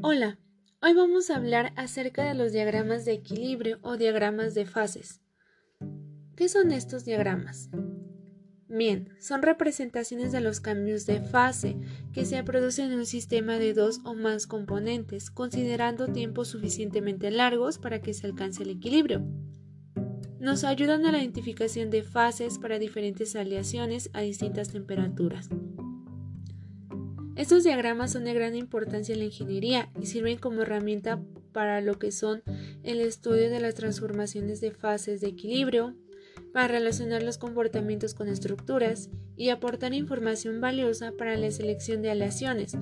Hola, hoy vamos a hablar acerca de los diagramas de equilibrio o diagramas de fases. ¿Qué son estos diagramas? Bien, son representaciones de los cambios de fase que se producen en un sistema de dos o más componentes, considerando tiempos suficientemente largos para que se alcance el equilibrio. Nos ayudan a la identificación de fases para diferentes aleaciones a distintas temperaturas. Estos diagramas son de gran importancia en la ingeniería y sirven como herramienta para lo que son el estudio de las transformaciones de fases de equilibrio, para relacionar los comportamientos con estructuras y aportar información valiosa para la selección de aleaciones,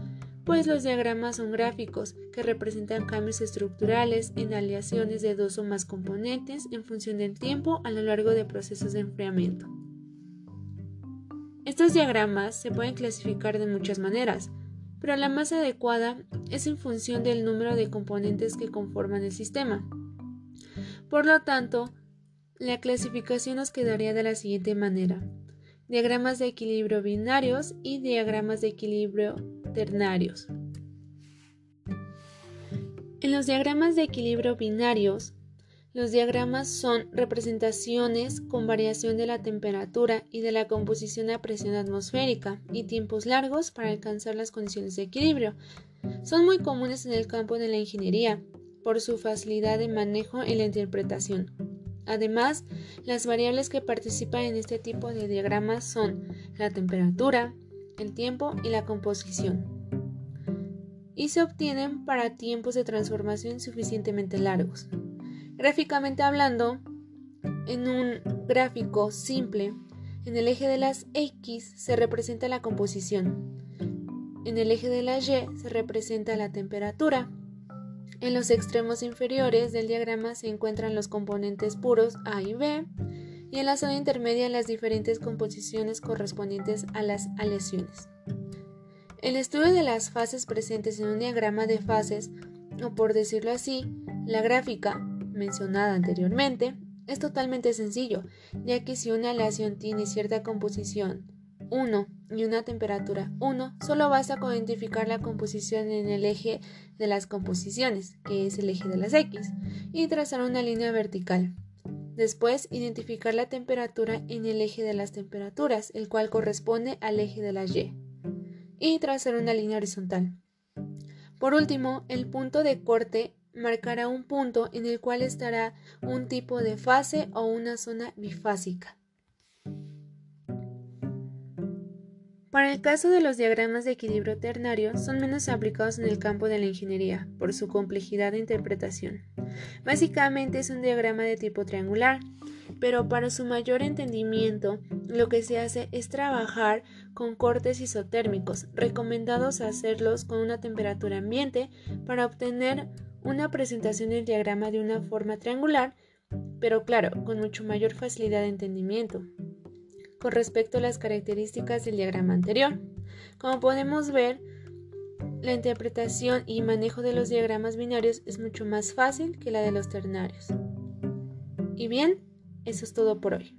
pues los diagramas son gráficos que representan cambios estructurales en aleaciones de dos o más componentes en función del tiempo a lo largo de procesos de enfriamiento. Estos diagramas se pueden clasificar de muchas maneras, pero la más adecuada es en función del número de componentes que conforman el sistema. Por lo tanto, la clasificación nos quedaría de la siguiente manera. Diagramas de equilibrio binarios y diagramas de equilibrio ternarios. En los diagramas de equilibrio binarios, los diagramas son representaciones con variación de la temperatura y de la composición a presión atmosférica y tiempos largos para alcanzar las condiciones de equilibrio. Son muy comunes en el campo de la ingeniería por su facilidad de manejo y la interpretación. Además, las variables que participan en este tipo de diagramas son la temperatura, el tiempo y la composición. Y se obtienen para tiempos de transformación suficientemente largos. Gráficamente hablando, en un gráfico simple, en el eje de las X se representa la composición, en el eje de las Y se representa la temperatura, en los extremos inferiores del diagrama se encuentran los componentes puros A y B, y en la zona intermedia las diferentes composiciones correspondientes a las aleaciones. El estudio de las fases presentes en un diagrama de fases, o por decirlo así, la gráfica, mencionada anteriormente, es totalmente sencillo, ya que si una aleación tiene cierta composición 1 y una temperatura 1, solo basta con identificar la composición en el eje de las composiciones, que es el eje de las X, y trazar una línea vertical. Después, identificar la temperatura en el eje de las temperaturas, el cual corresponde al eje de las Y, y trazar una línea horizontal. Por último, el punto de corte marcará un punto en el cual estará un tipo de fase o una zona bifásica. Para el caso de los diagramas de equilibrio ternario, son menos aplicados en el campo de la ingeniería, por su complejidad de interpretación. Básicamente es un diagrama de tipo triangular, pero para su mayor entendimiento, lo que se hace es trabajar con cortes isotérmicos, recomendados hacerlos con una temperatura ambiente para obtener una presentación del diagrama de una forma triangular, pero claro, con mucho mayor facilidad de entendimiento con respecto a las características del diagrama anterior. Como podemos ver, la interpretación y manejo de los diagramas binarios es mucho más fácil que la de los ternarios. Y bien, eso es todo por hoy.